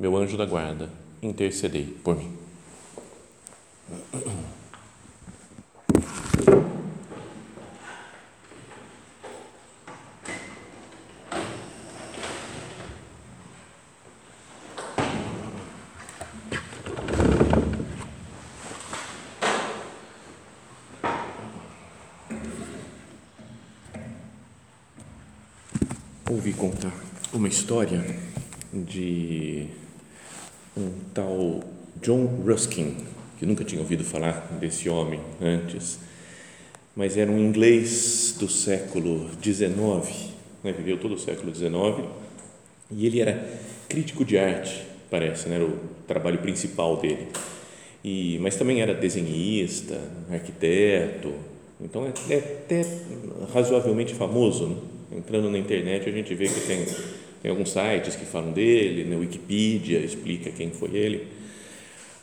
meu anjo da guarda, intercedei por mim. ouvi contar uma história de um tal John Ruskin, que nunca tinha ouvido falar desse homem antes, mas era um inglês do século XIX, né, viveu todo o século XIX, e ele era crítico de arte, parece, né, era o trabalho principal dele. E, mas também era desenhista, arquiteto, então é, é até razoavelmente famoso, né? entrando na internet a gente vê que tem, tem alguns sites que falam dele, na né? Wikipedia explica quem foi ele.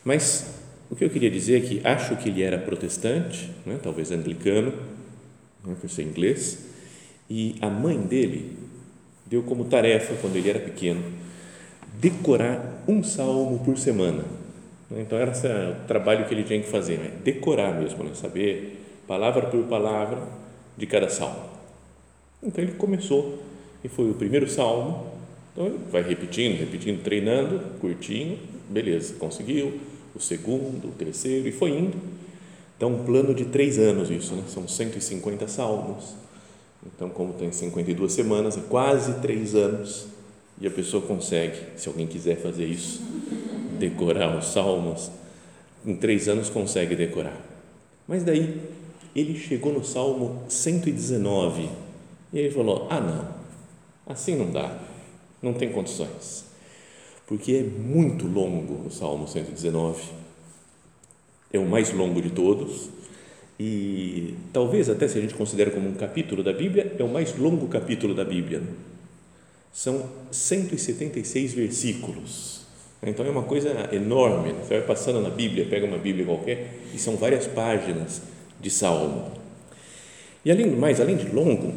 Mas o que eu queria dizer é que acho que ele era protestante, né? talvez anglicano, né? por ser inglês, e a mãe dele deu como tarefa, quando ele era pequeno, decorar um salmo por semana. Então, era o trabalho que ele tinha que fazer, né? decorar mesmo, né? saber palavra por palavra de cada salmo. Então ele começou e foi o primeiro salmo. Então vai repetindo, repetindo, treinando, curtinho, beleza, conseguiu. O segundo, o terceiro e foi indo. Então um plano de três anos isso, né? São 150 salmos. Então como tem 52 semanas, é quase três anos e a pessoa consegue, se alguém quiser fazer isso, decorar os salmos, em três anos consegue decorar. Mas daí ele chegou no Salmo 119 e ele falou: Ah, não, assim não dá, não tem condições, porque é muito longo o Salmo 119, é o mais longo de todos e talvez até se a gente considera como um capítulo da Bíblia, é o mais longo capítulo da Bíblia. São 176 versículos. Então é uma coisa enorme. Você vai passando na Bíblia, pega uma Bíblia qualquer e são várias páginas de salmo. E além do mais, além de longo,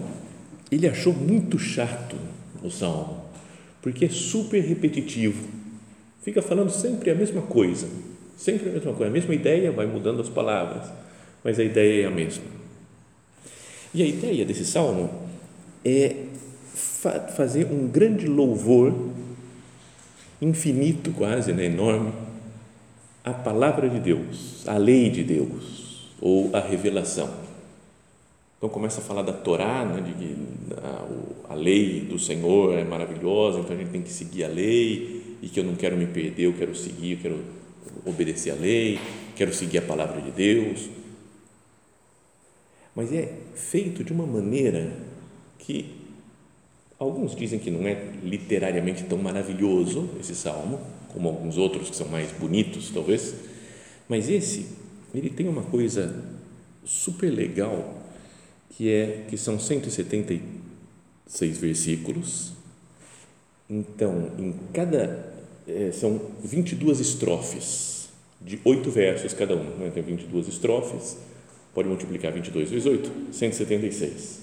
ele achou muito chato o salmo, porque é super repetitivo. Fica falando sempre a mesma coisa, sempre a mesma coisa, a mesma ideia, vai mudando as palavras, mas a ideia é a mesma. E a ideia desse salmo é fa fazer um grande louvor, infinito quase, né, enorme, à palavra de Deus, à lei de Deus, ou à revelação então começa a falar da Torá, né, de que a, a, lei do Senhor é maravilhosa, então a gente tem que seguir a lei e que eu não quero me perder, eu quero seguir, eu quero obedecer a lei, quero seguir a palavra de Deus. Mas é feito de uma maneira que alguns dizem que não é literariamente tão maravilhoso esse salmo, como alguns outros que são mais bonitos, talvez, mas esse ele tem uma coisa super legal que é que são 176 versículos. Então, em cada é, são 22 estrofes de oito versos cada um, né? tem 22 estrofes, pode multiplicar 22 vezes 8, 176.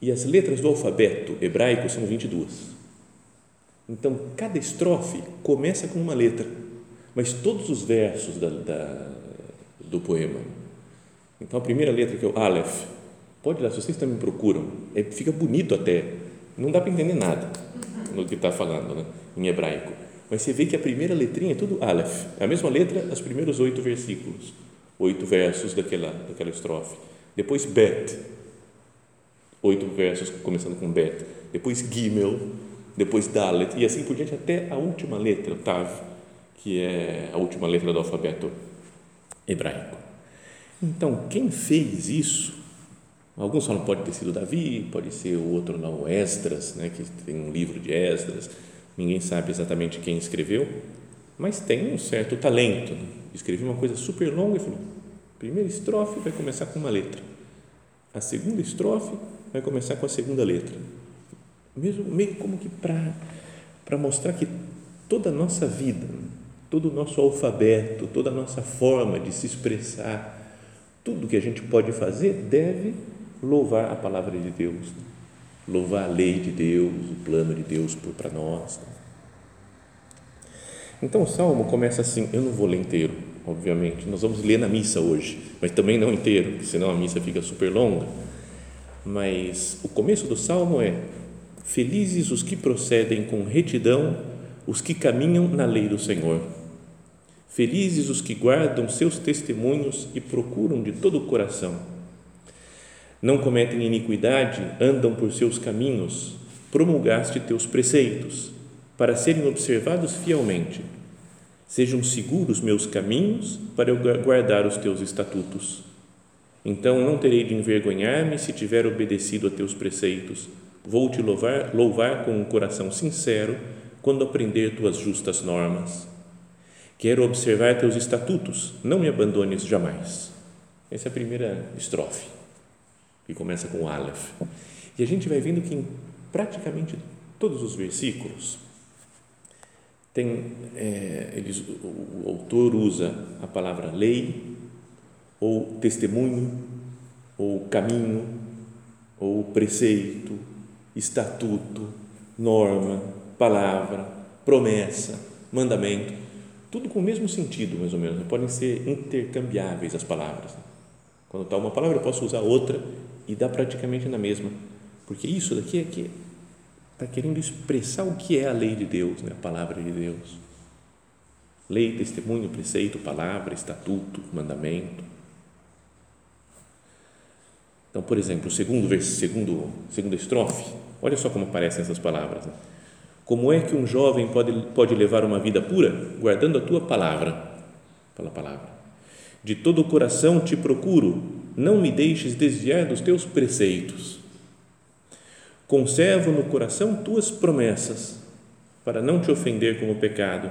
E as letras do alfabeto hebraico são 22. Então, cada estrofe começa com uma letra, mas todos os versos da, da, do poema. Então, a primeira letra que é o Aleph, Pode lá, se vocês também procuram, é, fica bonito até, não dá para entender nada no que está falando né, em hebraico, mas você vê que a primeira letrinha é tudo Aleph, é a mesma letra, os primeiros oito versículos, oito versos daquela, daquela estrofe. Depois Bet, oito versos começando com Bet. Depois Gimel, depois Dalet, e assim por diante até a última letra, Tav, que é a última letra do alfabeto hebraico. Então, quem fez isso Alguns falam pode ter sido Davi, pode ser o outro não, Esdras, né, que tem um livro de Esdras, ninguém sabe exatamente quem escreveu, mas tem um certo talento. Né? Escreveu uma coisa super longa e falou: primeira estrofe vai começar com uma letra, a segunda estrofe vai começar com a segunda letra. Mesmo meio como que para mostrar que toda a nossa vida, todo o nosso alfabeto, toda a nossa forma de se expressar, tudo que a gente pode fazer deve louvar a palavra de Deus, louvar a lei de Deus, o plano de Deus para nós. Então o salmo começa assim, eu não vou ler inteiro, obviamente, nós vamos ler na missa hoje, mas também não inteiro, senão a missa fica super longa. Mas o começo do salmo é: Felizes os que procedem com retidão, os que caminham na lei do Senhor. Felizes os que guardam seus testemunhos e procuram de todo o coração. Não cometem iniquidade, andam por seus caminhos, promulgaste teus preceitos, para serem observados fielmente. Sejam seguros meus caminhos, para eu guardar os teus estatutos. Então não terei de envergonhar-me se tiver obedecido a teus preceitos. Vou te louvar, louvar com um coração sincero quando aprender tuas justas normas. Quero observar teus estatutos, não me abandones jamais. Essa é a primeira estrofe, que começa com Aleph. E a gente vai vendo que em praticamente todos os versículos, tem, é, eles, o, o autor usa a palavra lei, ou testemunho, ou caminho, ou preceito, estatuto, norma, palavra, promessa, mandamento tudo com o mesmo sentido, mais ou menos. Podem ser intercambiáveis as palavras. Quando está uma palavra, eu posso usar outra e dá praticamente na mesma. Porque isso daqui é que está querendo expressar o que é a lei de Deus, né? a palavra de Deus. Lei, testemunho, preceito, palavra, estatuto, mandamento. Então, por exemplo, o segundo, segundo, segunda estrofe, olha só como aparecem essas palavras. Né? Como é que um jovem pode, pode levar uma vida pura? Guardando a tua palavra. Fala a palavra. De todo o coração te procuro, não me deixes desviar dos teus preceitos. Conservo no coração tuas promessas, para não te ofender com o pecado.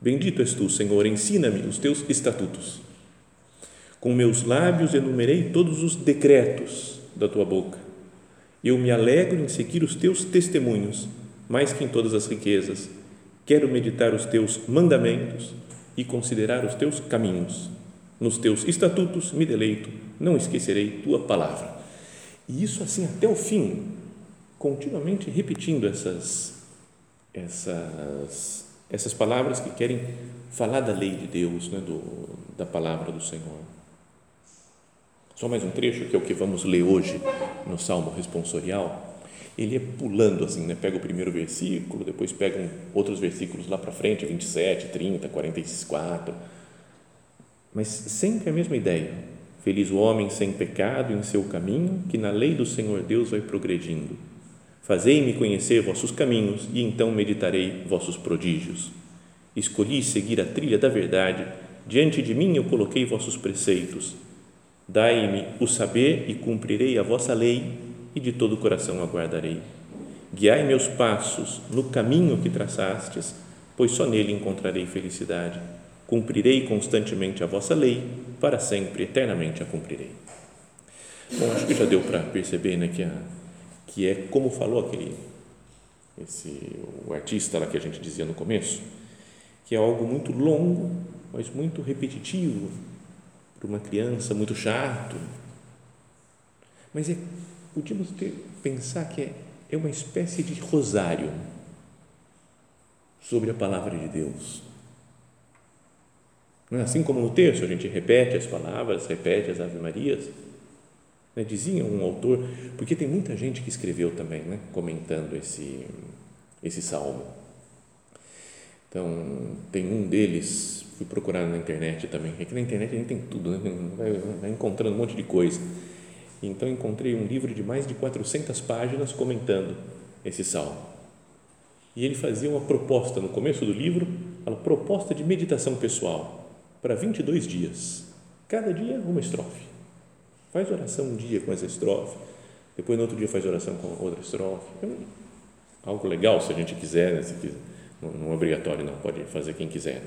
Bendito és tu, Senhor, ensina-me os teus estatutos. Com meus lábios enumerei todos os decretos da tua boca. Eu me alegro em seguir os teus testemunhos mais que em todas as riquezas. Quero meditar os teus mandamentos e considerar os teus caminhos. Nos teus estatutos me deleito, não esquecerei tua palavra. E isso assim até o fim, continuamente repetindo essas essas essas palavras que querem falar da lei de Deus, né, do, da palavra do Senhor. Só mais um trecho que é o que vamos ler hoje no Salmo responsorial ele é pulando assim, né? pega o primeiro versículo, depois pega outros versículos lá para frente, 27, 30, 44, mas sempre a mesma ideia. Feliz o homem sem pecado em seu caminho, que na lei do Senhor Deus vai progredindo. Fazei-me conhecer vossos caminhos e então meditarei vossos prodígios. Escolhi seguir a trilha da verdade, diante de mim eu coloquei vossos preceitos. Dai-me o saber e cumprirei a vossa lei e de todo o coração aguardarei. Guiai meus passos no caminho que traçastes, pois só nele encontrarei felicidade. Cumprirei constantemente a vossa lei, para sempre, eternamente a cumprirei. Bom, acho que já deu para perceber né, que, a, que é como falou aquele esse, o artista lá que a gente dizia no começo, que é algo muito longo, mas muito repetitivo para uma criança, muito chato. Mas é podíamos ter, pensar que é, é uma espécie de rosário sobre a palavra de Deus. É assim como no texto a gente repete as palavras, repete as Ave Marias. Né? Dizia um autor, porque tem muita gente que escreveu também, né? comentando esse, esse salmo. Então, tem um deles, fui procurar na internet também, é que na internet a gente tem tudo, né? vai, vai encontrando um monte de coisa então encontrei um livro de mais de 400 páginas comentando esse salmo. E ele fazia uma proposta no começo do livro, uma proposta de meditação pessoal para 22 dias. Cada dia uma estrofe. Faz oração um dia com essa estrofe, depois no outro dia faz oração com outra estrofe. algo legal se a gente quiser, né? se quiser não é obrigatório, não, pode fazer quem quiser,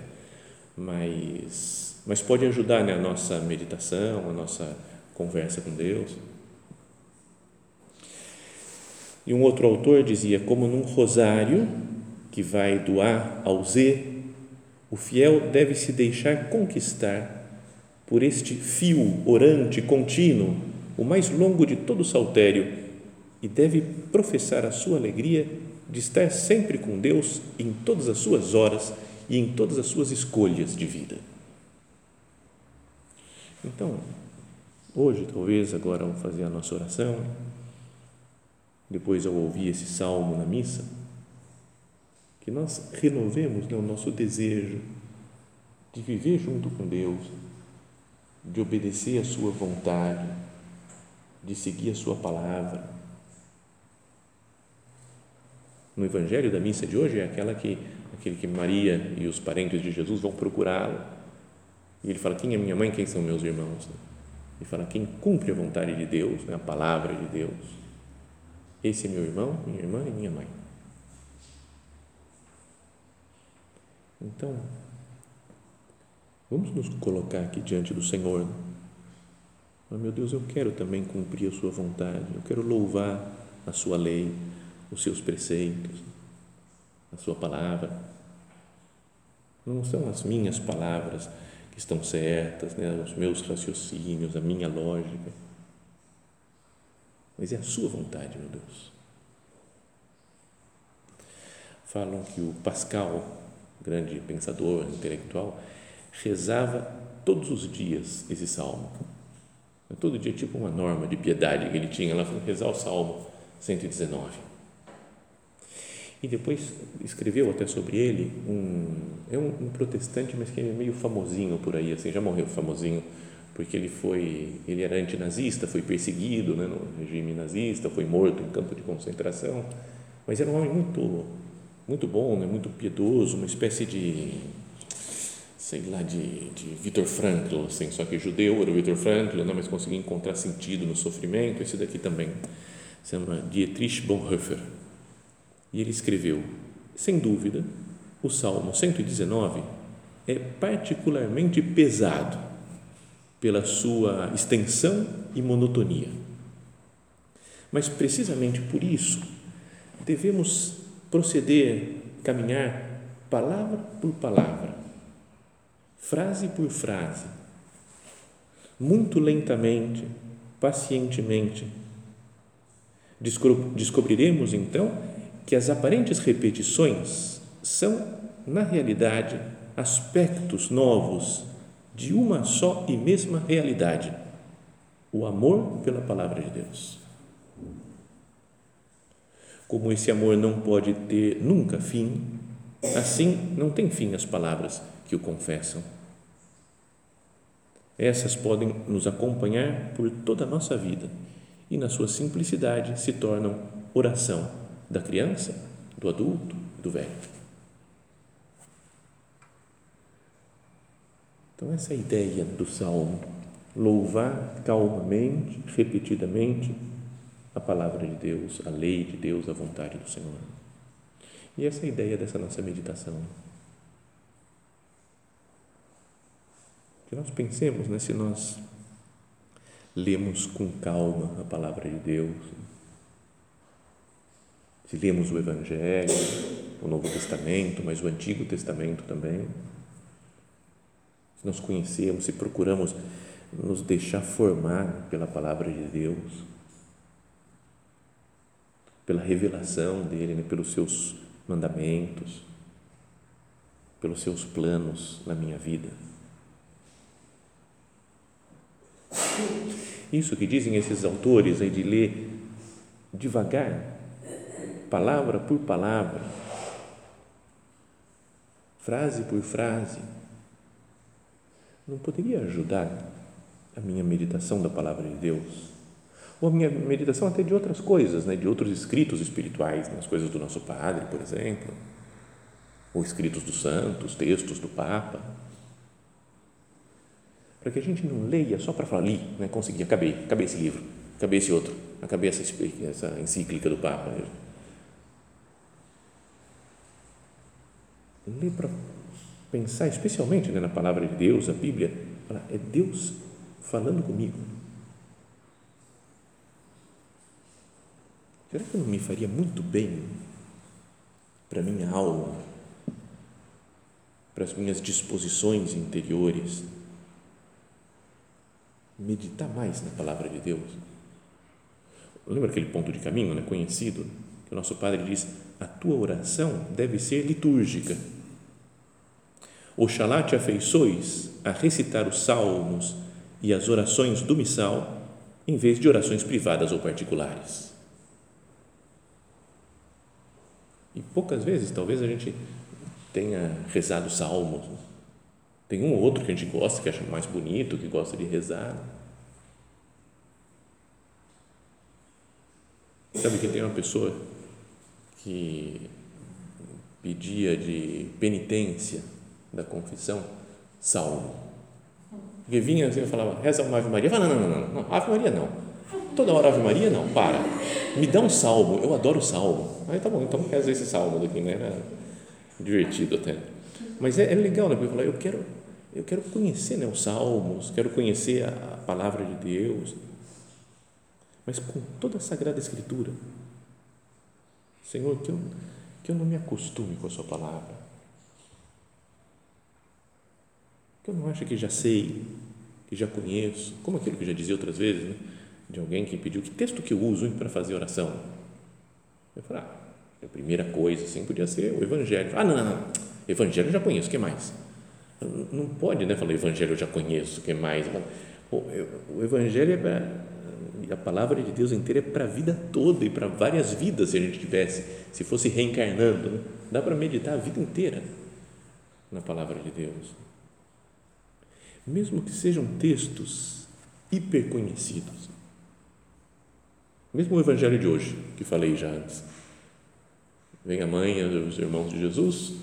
mas, mas pode ajudar né, a nossa meditação, a nossa conversa com Deus. E um outro autor dizia: como num rosário que vai do A ao Z, o fiel deve se deixar conquistar por este fio orante contínuo, o mais longo de todo o saltério, e deve professar a sua alegria de estar sempre com Deus em todas as suas horas e em todas as suas escolhas de vida. Então, hoje, talvez, agora ao fazer a nossa oração, depois ao ouvir esse salmo na missa, que nós renovemos né, o nosso desejo de viver junto com Deus, de obedecer a Sua vontade, de seguir a Sua palavra no Evangelho da missa de hoje é aquela que aquele que Maria e os parentes de Jesus vão procurá-lo. E ele fala: Quem é minha mãe? Quem são meus irmãos? Ele fala: Quem cumpre a vontade de Deus, né, a palavra de Deus. Esse é meu irmão, minha irmã e minha mãe. Então, vamos nos colocar aqui diante do Senhor. Mas, meu Deus, eu quero também cumprir a Sua vontade, eu quero louvar a Sua lei os seus preceitos, a sua palavra. Não são as minhas palavras que estão certas, né? os meus raciocínios, a minha lógica, mas é a sua vontade, meu Deus. Falam que o Pascal, grande pensador intelectual, rezava todos os dias esse salmo. Todo dia, tipo uma norma de piedade que ele tinha, ela foi rezar o salmo 119 e depois escreveu até sobre ele um é um, um, protestante mas que é meio famosinho por aí assim já morreu famosinho porque ele foi ele era antinazista foi perseguido né, no regime nazista foi morto em campo de concentração mas era um homem muito muito bom né, muito piedoso uma espécie de sei lá de, de Viktor Frankl assim só que judeu era o Viktor Frankl não mas conseguia encontrar sentido no sofrimento. Esse daqui também se chama Dietrich Bonhoeffer. E ele escreveu: sem dúvida, o Salmo 119 é particularmente pesado pela sua extensão e monotonia. Mas precisamente por isso, devemos proceder, caminhar palavra por palavra, frase por frase, muito lentamente, pacientemente. Descobriremos então que as aparentes repetições são, na realidade, aspectos novos de uma só e mesma realidade: o amor pela palavra de Deus. Como esse amor não pode ter nunca fim, assim não tem fim as palavras que o confessam. Essas podem nos acompanhar por toda a nossa vida e, na sua simplicidade, se tornam oração da criança, do adulto, do velho. Então, essa é a ideia do salmo, louvar calmamente, repetidamente a palavra de Deus, a lei de Deus, a vontade do Senhor. E essa é a ideia dessa nossa meditação. Que nós pensemos né, se nós lemos com calma a palavra de Deus, se lemos o Evangelho, o Novo Testamento, mas o Antigo Testamento também, se nós conhecemos, se procuramos nos deixar formar pela palavra de Deus, pela revelação dele, né, pelos seus mandamentos, pelos seus planos na minha vida. Isso que dizem esses autores aí de ler devagar, palavra por palavra, frase por frase, não poderia ajudar a minha meditação da palavra de Deus? Ou a minha meditação até de outras coisas, né? de outros escritos espirituais, né? as coisas do nosso Padre, por exemplo, ou escritos dos santos, textos do Papa. Para que a gente não leia só para falar, li, né? consegui, acabei, acabei esse livro, acabei esse outro, acabei essa, essa encíclica do Papa ler para pensar, especialmente né, na palavra de Deus, a Bíblia, é Deus falando comigo. Será que não me faria muito bem para minha alma, para as minhas disposições interiores, meditar mais na palavra de Deus? Lembra aquele ponto de caminho, né, conhecido, que o nosso Padre diz: a tua oração deve ser litúrgica. Oxalá te afeiçoes a recitar os salmos e as orações do missal em vez de orações privadas ou particulares. E poucas vezes, talvez a gente tenha rezado salmos. Tem um ou outro que a gente gosta, que acha mais bonito, que gosta de rezar. Sabe que tem uma pessoa que pedia de penitência da confissão salmo. Porque vinha assim e falava, reza uma Ave Maria. Eu falava, não, não, não, não, Ave Maria não. Toda hora Ave Maria não, para. Me dá um salmo, eu adoro salmo. Aí tá bom, então reza esse salmo daqui, né? Era divertido até. Mas é, é legal, né? Porque eu eu quero, eu quero conhecer né, os salmos, quero conhecer a, a palavra de Deus, mas com toda a Sagrada Escritura. Senhor, que eu, que eu não me acostume com a Sua palavra. Que eu não ache que já sei, que já conheço, como aquilo que já dizia outras vezes, né? De alguém que pediu que texto que eu uso para fazer oração. Eu falei, ah, a primeira coisa assim podia ser o Evangelho. Ah, não, não, não. Evangelho eu já conheço, o que mais? Não pode, né? Falar Evangelho eu já conheço, o que mais? O Evangelho é para a palavra de Deus inteira é para a vida toda e para várias vidas se a gente tivesse, se fosse reencarnando, né? dá para meditar a vida inteira na palavra de Deus. Mesmo que sejam textos hiper conhecidos. Mesmo o evangelho de hoje, que falei já antes. Vem a mãe, os irmãos de Jesus,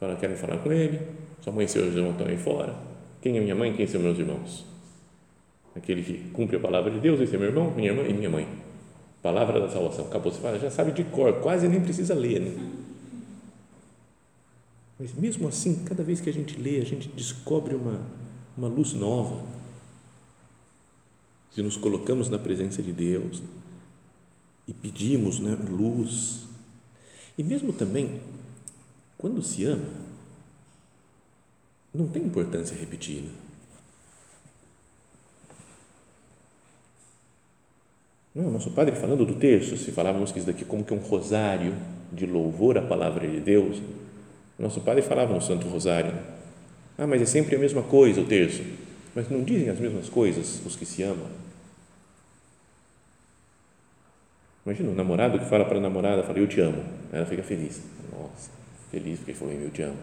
fala, querem falar com ele, sua mãe e seus irmãos estão aí fora. Quem é minha mãe? Quem são meus irmãos? aquele que cumpre a palavra de Deus, esse é meu irmão, minha irmã e minha mãe. Palavra da salvação. Acabou, você fala, já sabe de cor, quase nem precisa ler. Né? Mas mesmo assim, cada vez que a gente lê, a gente descobre uma, uma luz nova. Se nos colocamos na presença de Deus e pedimos né, luz. E mesmo também, quando se ama, não tem importância repetir. Né? Não, nosso padre falando do terço, se falávamos que isso daqui como que um rosário de louvor à palavra de Deus, nosso padre falava no Santo Rosário, ah, mas é sempre a mesma coisa o terço, mas não dizem as mesmas coisas os que se amam. Imagina um namorado que fala para a namorada, fala, eu te amo, ela fica feliz, nossa, feliz porque falou, eu te amo.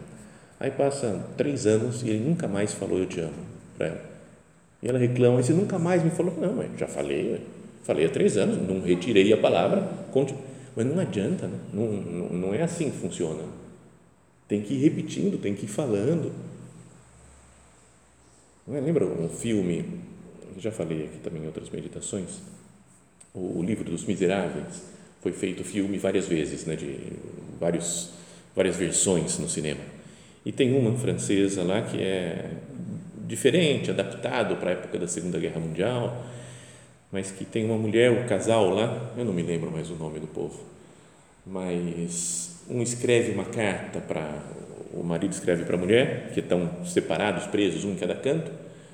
Aí passa três anos e ele nunca mais falou, eu te amo, para ela. E ela reclama, você nunca mais me falou, não, já falei, Falei há três anos, não retirei a palavra, mas não adianta, né? não, não, não é assim que funciona. Tem que ir repetindo, tem que ir falando. Não é? Lembra um filme, já falei aqui também em outras meditações, o, o livro dos Miseráveis, foi feito filme várias vezes, né, de vários, várias versões no cinema. E tem uma francesa lá que é diferente, adaptado para a época da Segunda Guerra Mundial, mas que tem uma mulher, um casal lá, eu não me lembro mais o nome do povo, mas um escreve uma carta para o marido escreve para a mulher, que estão separados, presos, um em cada canto,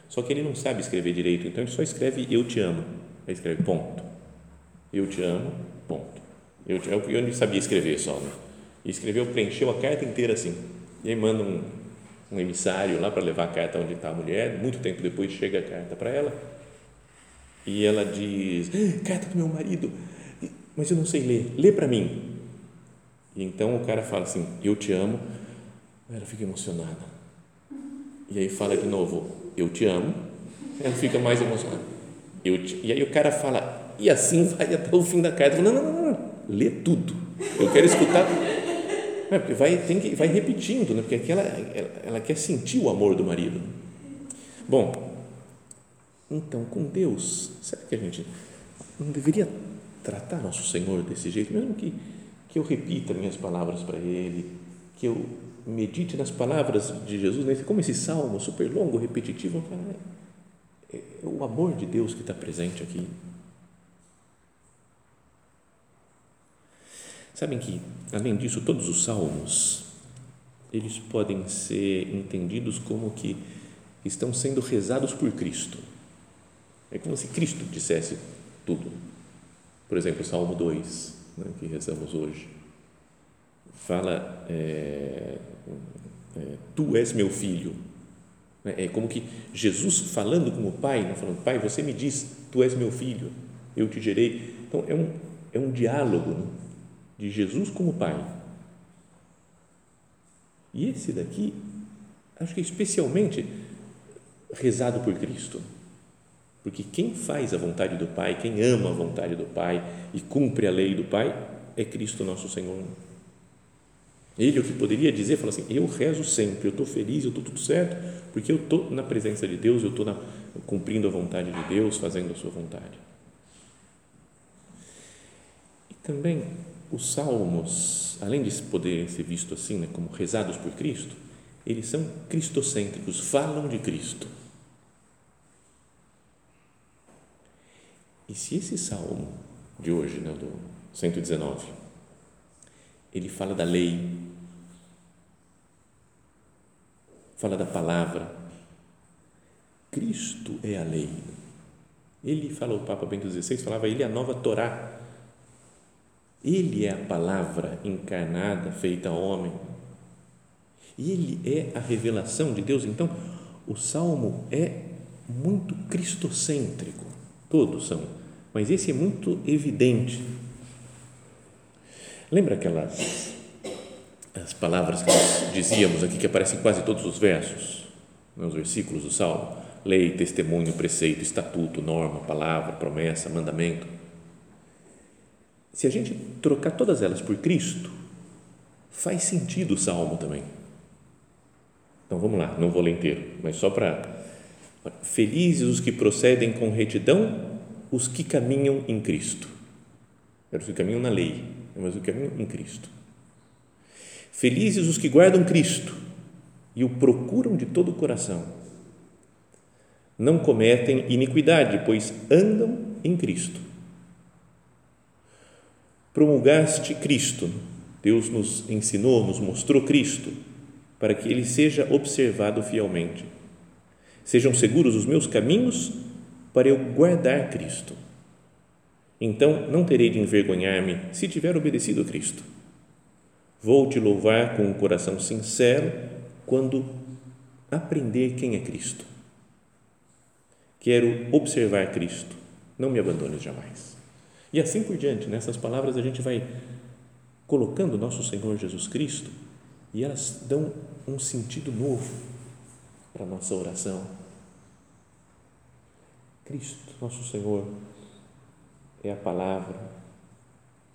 só que ele não sabe escrever direito, então ele só escreve eu te amo, aí escreve ponto, eu te amo, ponto, eu, te, eu não sabia escrever só, né? e escreveu, preencheu a carta inteira assim, e aí manda um, um emissário lá para levar a carta onde está a mulher, muito tempo depois chega a carta para ela, e ela diz: Carta do meu marido, mas eu não sei ler, lê para mim. E então o cara fala assim: Eu te amo. Ela fica emocionada. E aí fala de novo: Eu te amo. Ela fica mais emocionada. Eu te... E aí o cara fala: E assim vai até o fim da carta. Não, não, não, não, lê tudo. Eu quero escutar. É, porque vai, tem que, vai repetindo, né? porque aqui ela, ela, ela quer sentir o amor do marido. Bom, então, com Deus, será que a gente não deveria tratar nosso Senhor desse jeito, mesmo que, que eu repita minhas palavras para Ele, que eu medite nas palavras de Jesus, né? como esse salmo super longo, repetitivo, é, é o amor de Deus que está presente aqui. Sabem que, além disso, todos os salmos, eles podem ser entendidos como que estão sendo rezados por Cristo. É como se Cristo dissesse tudo. Por exemplo, o Salmo 2, né, que rezamos hoje, fala: é, é, Tu és meu filho. É como que Jesus falando com o Pai, né, falando: Pai, você me diz, Tu és meu filho, eu te gerei. Então, é um, é um diálogo né, de Jesus com o Pai. E esse daqui, acho que especialmente rezado por Cristo. Porque quem faz a vontade do Pai, quem ama a vontade do Pai e cumpre a lei do Pai, é Cristo nosso Senhor. Ele o que poderia dizer, falar assim, eu rezo sempre, eu estou feliz, eu estou tudo certo, porque eu estou na presença de Deus, eu estou cumprindo a vontade de Deus, fazendo a sua vontade. E também os salmos, além de poderem ser vistos assim, né, como rezados por Cristo, eles são cristocêntricos, falam de Cristo. E se esse salmo de hoje, né, do 119, ele fala da lei, fala da palavra, Cristo é a lei. Ele fala, o Papa Bento XVI falava, ele é a nova Torá. Ele é a palavra encarnada, feita homem. Ele é a revelação de Deus. Então, o salmo é muito cristocêntrico. Todos são, mas esse é muito evidente. Lembra aquelas as palavras que nós dizíamos aqui que aparecem em quase todos os versos, nos versículos do salmo? Lei, testemunho, preceito, estatuto, norma, palavra, promessa, mandamento. Se a gente trocar todas elas por Cristo, faz sentido o salmo também então vamos lá, não vou ler inteiro, mas só para. Felizes os que procedem com retidão, os que caminham em Cristo. Era os que caminham na lei, mas os que caminham em Cristo. Felizes os que guardam Cristo e o procuram de todo o coração. Não cometem iniquidade, pois andam em Cristo. Promulgaste Cristo, Deus nos ensinou, nos mostrou Cristo para que ele seja observado fielmente. Sejam seguros os meus caminhos para eu guardar Cristo. Então não terei de envergonhar-me se tiver obedecido a Cristo. Vou te louvar com um coração sincero quando aprender quem é Cristo. Quero observar Cristo, não me abandones jamais. E assim por diante, nessas palavras a gente vai colocando nosso Senhor Jesus Cristo e elas dão um sentido novo para a nossa oração. Cristo, nosso Senhor, é a palavra,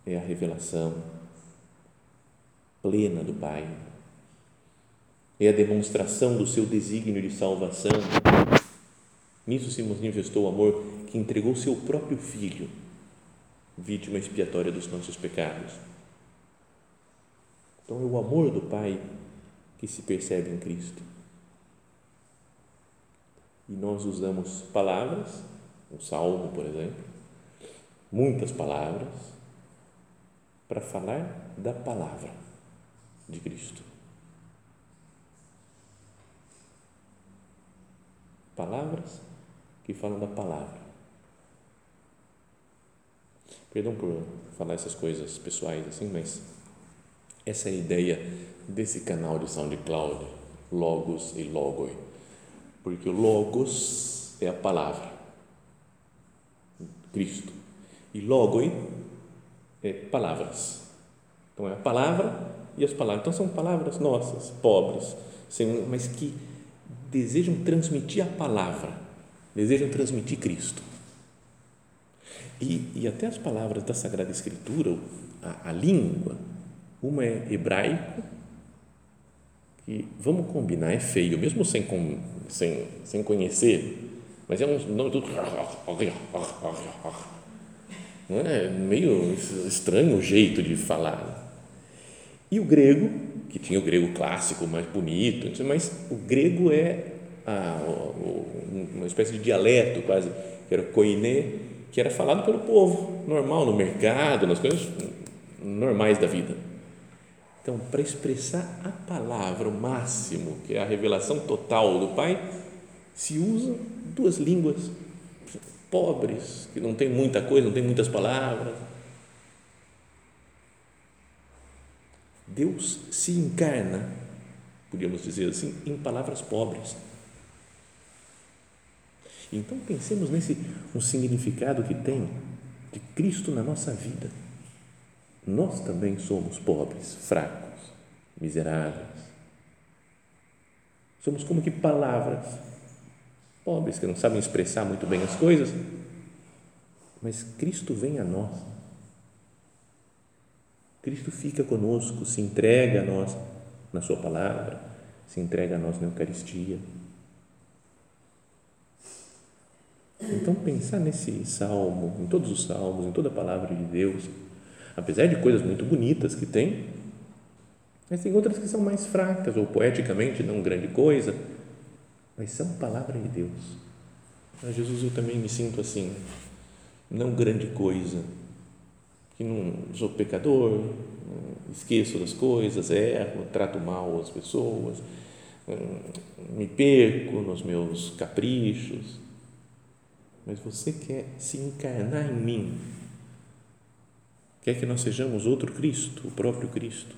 é a revelação plena do Pai, é a demonstração do seu desígnio de salvação. Nisso se manifestou o amor que entregou seu próprio Filho, vítima expiatória dos nossos pecados então é o amor do Pai que se percebe em Cristo. E nós usamos palavras, um salmo, por exemplo, muitas palavras, para falar da palavra de Cristo. Palavras que falam da palavra. Perdão por falar essas coisas pessoais assim, mas essa é a ideia desse canal de SoundCloud, Logos e Logoi. Porque o Logos é a palavra, Cristo. E Logoi é palavras. Então é a palavra e as palavras. Então são palavras nossas, pobres, mas que desejam transmitir a palavra, desejam transmitir Cristo. E, e até as palavras da Sagrada Escritura, a, a língua, uma é hebraico, que, vamos combinar, é feio, mesmo sem, sem, sem conhecer, mas é um nome tudo. Não é meio estranho o jeito de falar. E o grego, que tinha o grego clássico mais bonito, mas o grego é a, uma espécie de dialeto quase, que era o koiné, que era falado pelo povo, normal, no mercado, nas coisas normais da vida. Então, para expressar a palavra, o máximo, que é a revelação total do Pai, se usam duas línguas pobres, que não tem muita coisa, não tem muitas palavras. Deus se encarna, podíamos dizer assim, em palavras pobres. Então pensemos nesse um significado que tem de Cristo na nossa vida. Nós também somos pobres, fracos, miseráveis. Somos como que palavras pobres que não sabem expressar muito bem as coisas, mas Cristo vem a nós. Cristo fica conosco, se entrega a nós na Sua palavra, se entrega a nós na Eucaristia. Então, pensar nesse salmo, em todos os salmos, em toda a palavra de Deus, apesar de coisas muito bonitas que tem, mas tem outras que são mais fracas, ou poeticamente não grande coisa, mas são palavra de Deus. A Jesus, eu também me sinto assim, não grande coisa, que não sou pecador, esqueço das coisas, erro, trato mal as pessoas, hum, me perco nos meus caprichos, mas você quer se encarnar em mim, quer que nós sejamos outro Cristo, o próprio Cristo.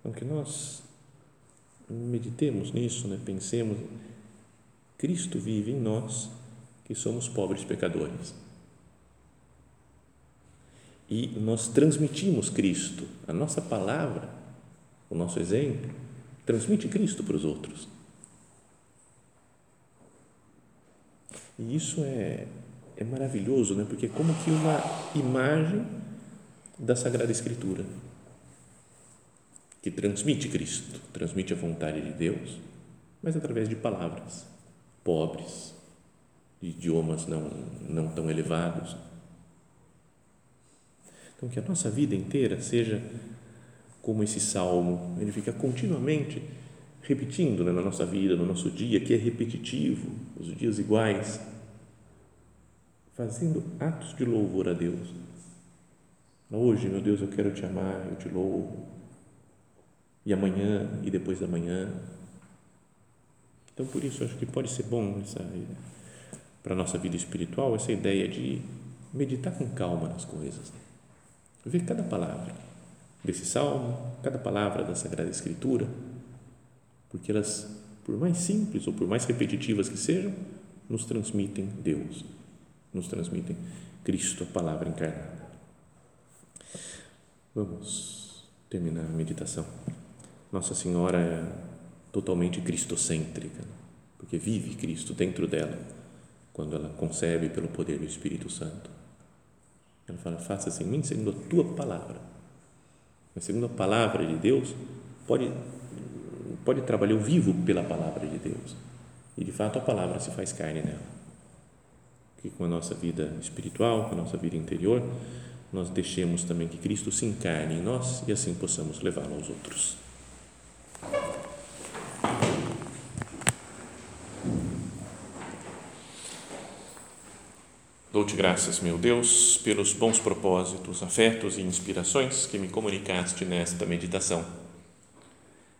Então, que nós meditemos nisso, né? pensemos, Cristo vive em nós, que somos pobres pecadores. E nós transmitimos Cristo, a nossa palavra, o nosso exemplo, transmite Cristo para os outros. E isso é, é maravilhoso, né? porque é como que uma imagem da Sagrada Escritura que transmite Cristo, transmite a vontade de Deus, mas através de palavras pobres, de idiomas não, não tão elevados. Então, que a nossa vida inteira seja como esse salmo, ele fica continuamente repetindo né, na nossa vida, no nosso dia, que é repetitivo, os dias iguais, fazendo atos de louvor a Deus. Hoje, meu Deus, eu quero te amar, eu te louvo, e amanhã e depois da manhã. Então, por isso, acho que pode ser bom essa, para a nossa vida espiritual essa ideia de meditar com calma nas coisas, né? ver cada palavra desse salmo, cada palavra da Sagrada Escritura, porque elas, por mais simples ou por mais repetitivas que sejam, nos transmitem Deus, nos transmitem Cristo, a palavra encarnada. Vamos terminar a meditação. Nossa Senhora é totalmente cristocêntrica, porque vive Cristo dentro dela, quando ela concebe pelo poder do Espírito Santo. Ela fala: Faça-se em mim segundo a tua palavra. Mas segundo a palavra de Deus, pode, pode trabalhar, eu vivo pela palavra de Deus. E de fato a palavra se faz carne nela. Que com a nossa vida espiritual, com a nossa vida interior, nós deixemos também que Cristo se encarne em nós e assim possamos levá-lo aos outros. Dou-te graças, meu Deus, pelos bons propósitos, afetos e inspirações que me comunicaste nesta meditação.